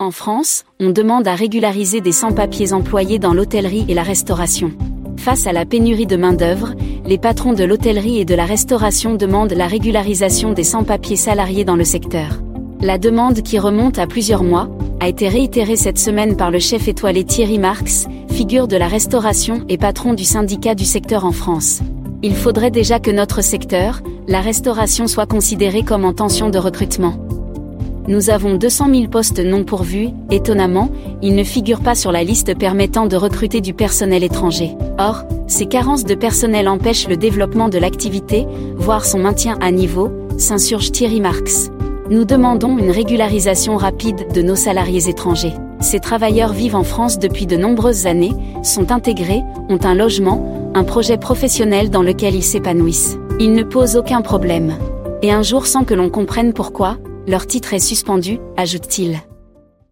En France, on demande à régulariser des sans-papiers employés dans l'hôtellerie et la restauration. Face à la pénurie de main-d'œuvre, les patrons de l'hôtellerie et de la restauration demandent la régularisation des sans-papiers salariés dans le secteur. La demande qui remonte à plusieurs mois a été réitérée cette semaine par le chef étoilé Thierry Marx, figure de la restauration et patron du syndicat du secteur en France. Il faudrait déjà que notre secteur, la restauration, soit considéré comme en tension de recrutement nous avons 200 000 postes non pourvus, étonnamment, ils ne figurent pas sur la liste permettant de recruter du personnel étranger. Or, ces carences de personnel empêchent le développement de l'activité, voire son maintien à niveau, s'insurge Thierry Marx. Nous demandons une régularisation rapide de nos salariés étrangers. Ces travailleurs vivent en France depuis de nombreuses années, sont intégrés, ont un logement, un projet professionnel dans lequel ils s'épanouissent. Ils ne posent aucun problème. Et un jour sans que l'on comprenne pourquoi, leur titre est suspendu, ajoute-t-il.